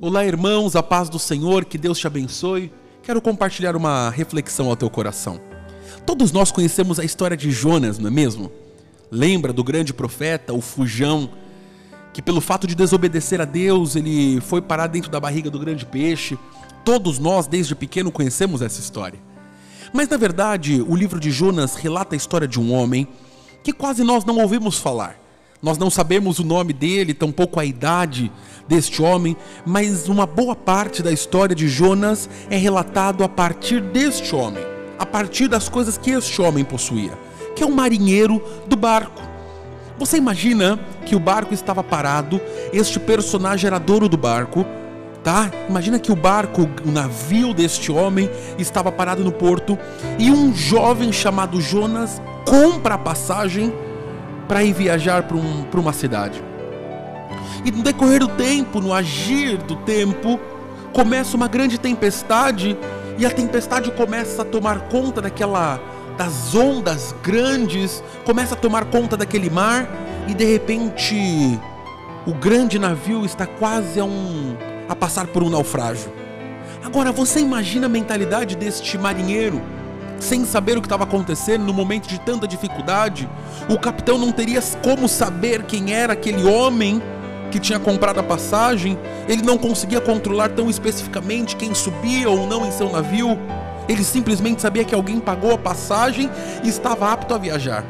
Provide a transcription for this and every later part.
Olá, irmãos, a paz do Senhor, que Deus te abençoe. Quero compartilhar uma reflexão ao teu coração. Todos nós conhecemos a história de Jonas, não é mesmo? Lembra do grande profeta, o fujão, que pelo fato de desobedecer a Deus, ele foi parar dentro da barriga do grande peixe. Todos nós, desde pequeno, conhecemos essa história. Mas na verdade, o livro de Jonas relata a história de um homem que quase nós não ouvimos falar. Nós não sabemos o nome dele, tampouco a idade deste homem, mas uma boa parte da história de Jonas é relatado a partir deste homem, a partir das coisas que este homem possuía, que é um marinheiro do barco. Você imagina que o barco estava parado, este personagem era dono do barco, tá? Imagina que o barco, o navio deste homem estava parado no porto e um jovem chamado Jonas compra a passagem para ir viajar para um, uma cidade. E no decorrer do tempo, no agir do tempo, começa uma grande tempestade e a tempestade começa a tomar conta daquela das ondas grandes, começa a tomar conta daquele mar e de repente o grande navio está quase a um a passar por um naufrágio. Agora você imagina a mentalidade deste marinheiro sem saber o que estava acontecendo no momento de tanta dificuldade. O capitão não teria como saber quem era aquele homem que tinha comprado a passagem. Ele não conseguia controlar tão especificamente quem subia ou não em seu navio. Ele simplesmente sabia que alguém pagou a passagem e estava apto a viajar.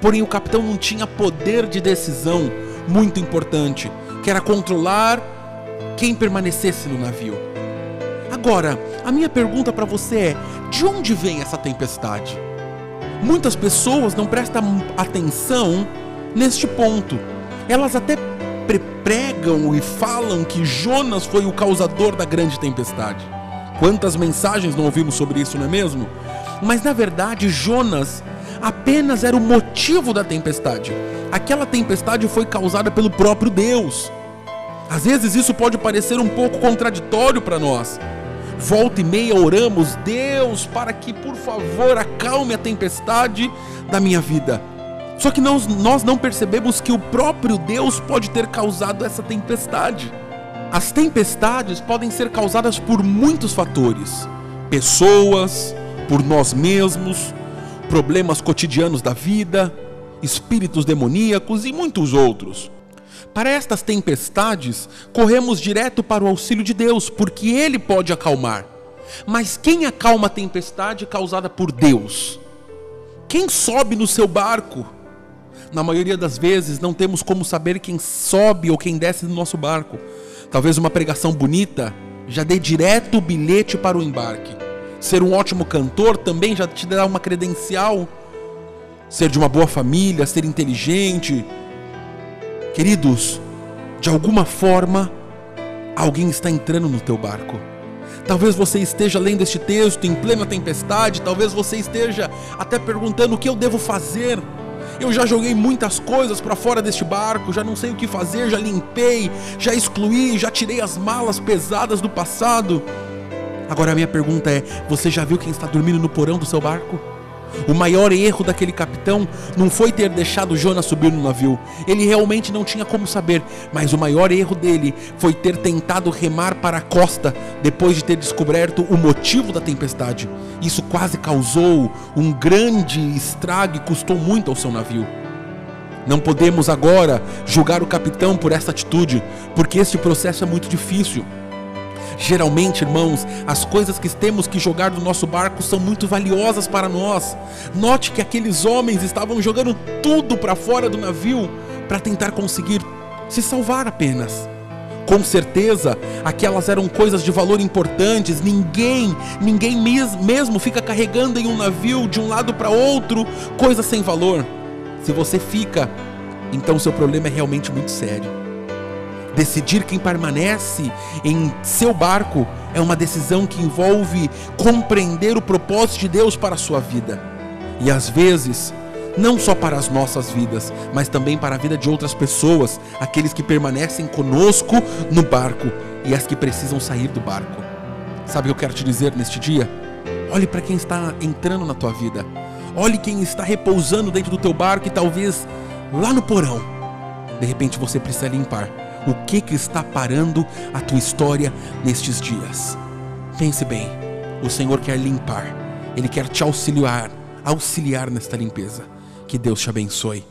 Porém, o capitão não tinha poder de decisão muito importante, que era controlar quem permanecesse no navio. Agora, a minha pergunta para você é: de onde vem essa tempestade? Muitas pessoas não prestam atenção neste ponto. Elas até pregam e falam que Jonas foi o causador da grande tempestade. Quantas mensagens não ouvimos sobre isso, não é mesmo? Mas na verdade, Jonas apenas era o motivo da tempestade. Aquela tempestade foi causada pelo próprio Deus. Às vezes isso pode parecer um pouco contraditório para nós. Volta e meia oramos, Deus, para que por favor acalme a tempestade da minha vida. Só que nós, nós não percebemos que o próprio Deus pode ter causado essa tempestade. As tempestades podem ser causadas por muitos fatores: pessoas, por nós mesmos, problemas cotidianos da vida, espíritos demoníacos e muitos outros. Para estas tempestades, corremos direto para o auxílio de Deus, porque Ele pode acalmar. Mas quem acalma a tempestade causada por Deus? Quem sobe no seu barco? Na maioria das vezes, não temos como saber quem sobe ou quem desce do nosso barco. Talvez uma pregação bonita já dê direto o bilhete para o embarque. Ser um ótimo cantor também já te dá uma credencial. Ser de uma boa família, ser inteligente, Queridos, de alguma forma, alguém está entrando no teu barco. Talvez você esteja lendo este texto em plena tempestade, talvez você esteja até perguntando o que eu devo fazer. Eu já joguei muitas coisas para fora deste barco, já não sei o que fazer, já limpei, já excluí, já tirei as malas pesadas do passado. Agora a minha pergunta é: você já viu quem está dormindo no porão do seu barco? O maior erro daquele capitão não foi ter deixado Jonas subir no navio. Ele realmente não tinha como saber, mas o maior erro dele foi ter tentado remar para a costa depois de ter descoberto o motivo da tempestade. Isso quase causou um grande estrago e custou muito ao seu navio. Não podemos agora julgar o capitão por essa atitude, porque este processo é muito difícil. Geralmente, irmãos, as coisas que temos que jogar do nosso barco são muito valiosas para nós. Note que aqueles homens estavam jogando tudo para fora do navio para tentar conseguir se salvar apenas. Com certeza, aquelas eram coisas de valor importantes. Ninguém, ninguém mesmo fica carregando em um navio de um lado para outro coisas sem valor. Se você fica, então seu problema é realmente muito sério. Decidir quem permanece em seu barco é uma decisão que envolve compreender o propósito de Deus para a sua vida. E às vezes, não só para as nossas vidas, mas também para a vida de outras pessoas, aqueles que permanecem conosco no barco e as que precisam sair do barco. Sabe o que eu quero te dizer neste dia? Olhe para quem está entrando na tua vida. Olhe quem está repousando dentro do teu barco e talvez lá no porão. De repente você precisa limpar O que que está parando a tua história nestes dias? Pense bem. O Senhor quer limpar. Ele quer te auxiliar, auxiliar nesta limpeza. Que Deus te abençoe